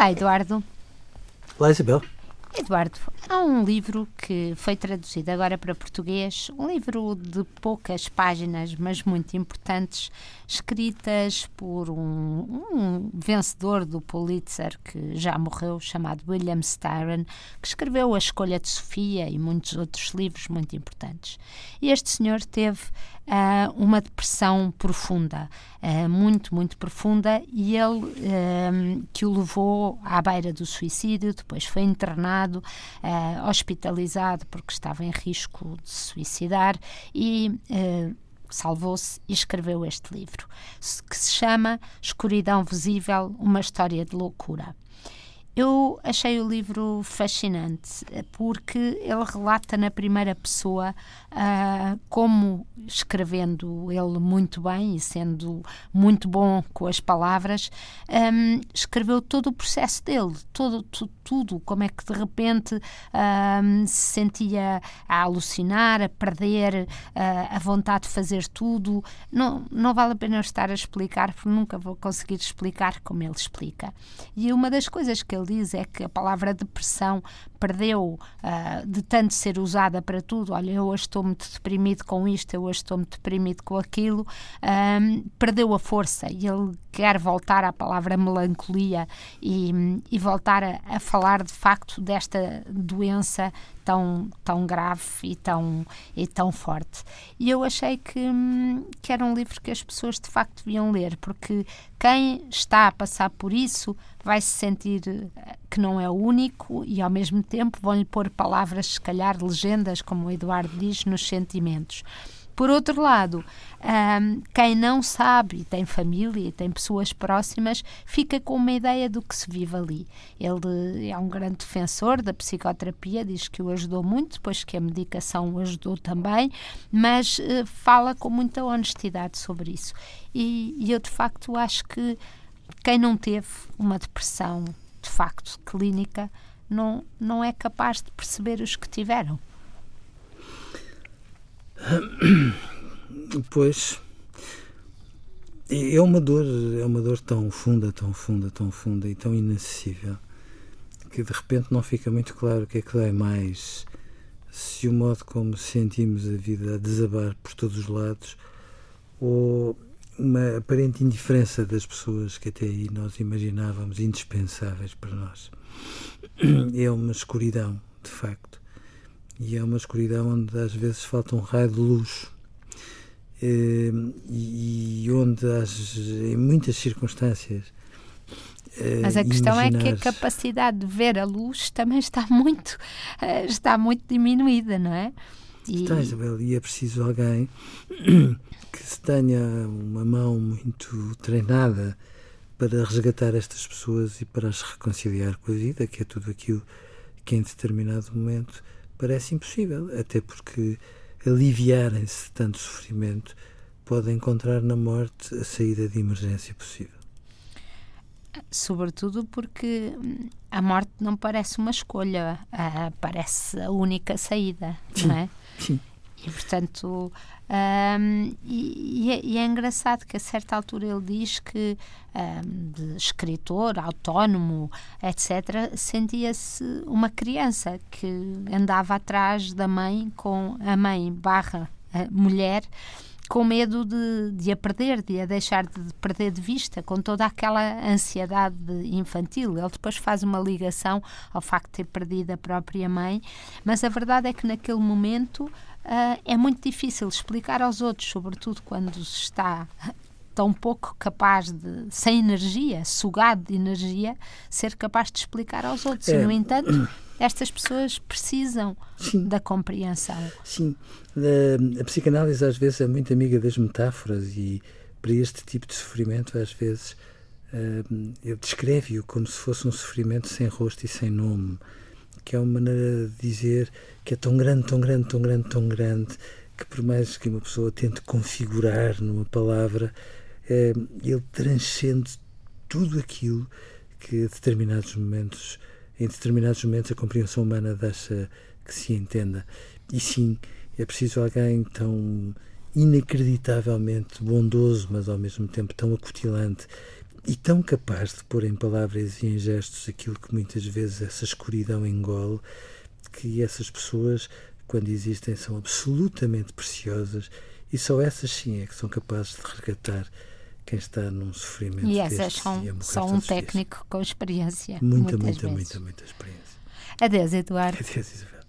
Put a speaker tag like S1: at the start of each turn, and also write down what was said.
S1: Olá, Eduardo.
S2: Olá, Isabel.
S1: Eduardo, há um livro que foi traduzido agora para português, um livro de poucas páginas, mas muito importantes, escritas por um, um vencedor do Pulitzer que já morreu, chamado William Styron, que escreveu A Escolha de Sofia e muitos outros livros muito importantes. E este senhor teve uh, uma depressão profunda, uh, muito, muito profunda, e ele uh, que o levou à beira do suicídio, depois foi internado, hospitalizado porque estava em risco de suicidar e salvou-se e escreveu este livro, que se chama Escuridão Visível Uma História de Loucura. Eu achei o livro fascinante porque ele relata na primeira pessoa uh, como, escrevendo ele muito bem e sendo muito bom com as palavras, um, escreveu todo o processo dele, todo, tudo, tudo como é que de repente um, se sentia a alucinar, a perder uh, a vontade de fazer tudo. Não, não vale a pena eu estar a explicar, porque nunca vou conseguir explicar como ele explica. E uma das coisas que ele diz é que a palavra depressão perdeu uh, de tanto ser usada para tudo. Olha, eu hoje estou muito deprimido com isto, eu hoje estou muito deprimido com aquilo. Um, perdeu a força e ele quer voltar à palavra melancolia e, e voltar a, a, falar de facto desta doença tão, tão grave e tão, e tão forte. E eu achei que, que era um livro que as pessoas de facto deviam ler, porque quem está a passar por isso vai se sentir eh, que não é o único e ao mesmo tempo vão-lhe pôr palavras, se calhar legendas, como o Eduardo diz, nos sentimentos. Por outro lado, um, quem não sabe e tem família e tem pessoas próximas fica com uma ideia do que se vive ali. Ele é um grande defensor da psicoterapia, diz que o ajudou muito, depois que a medicação o ajudou também, mas uh, fala com muita honestidade sobre isso. E, e eu, de facto, acho que quem não teve uma depressão de facto clínica não, não é capaz de perceber os que tiveram.
S2: Pois é uma dor, é uma dor tão funda, tão funda, tão funda e tão inacessível que de repente não fica muito claro o que é que dói mais se o modo como sentimos a vida a desabar por todos os lados ou uma aparente indiferença das pessoas que até aí nós imaginávamos indispensáveis para nós. É uma escuridão, de facto. E é uma escuridão onde às vezes falta um raio de luz. Eh, e onde, em muitas circunstâncias,
S1: eh, mas a questão é que a capacidade de ver a luz também está muito, eh, está muito diminuída, não é?
S2: E... Está, Isabel, e é preciso alguém que se tenha uma mão muito treinada para resgatar estas pessoas e para as reconciliar com a vida, que é tudo aquilo que em determinado momento parece impossível, até porque aliviarem-se de tanto sofrimento podem encontrar na morte a saída de emergência possível.
S1: Sobretudo porque a morte não parece uma escolha, uh, parece a única saída,
S2: sim,
S1: não é?
S2: Sim.
S1: E, portanto, um, e, é, e, é, engraçado que a certa altura ele diz que, um, de escritor, autónomo, etc., sentia-se uma criança que andava atrás da mãe com a mãe barra a mulher com medo de, de a perder, de a deixar de perder de vista, com toda aquela ansiedade infantil. Ele depois faz uma ligação ao facto de ter perdido a própria mãe, mas a verdade é que naquele momento uh, é muito difícil explicar aos outros, sobretudo quando se está tão pouco capaz de, sem energia, sugado de energia, ser capaz de explicar aos outros. É. E, no entanto, estas pessoas precisam Sim. da compreensão.
S2: Sim, a, a psicanálise às vezes é muito amiga das metáforas e para este tipo de sofrimento às vezes uh, eu descreve-o como se fosse um sofrimento sem rosto e sem nome, que é uma maneira de dizer que é tão grande, tão grande, tão grande, tão grande que por mais que uma pessoa tente configurar numa palavra, uh, ele transcende tudo aquilo que a determinados momentos em determinados momentos a compreensão humana deixa que se entenda. E sim, é preciso alguém tão inacreditavelmente bondoso, mas ao mesmo tempo tão acutilante e tão capaz de pôr em palavras e em gestos aquilo que muitas vezes essa escuridão engole, que essas pessoas, quando existem, são absolutamente preciosas e só essas sim é que são capazes de resgatar quem está num sofrimento
S1: E essas são só um técnico com experiência.
S2: Muita, muita, muita, muita experiência.
S1: Adeus, Eduardo.
S2: Adeus, Isabel.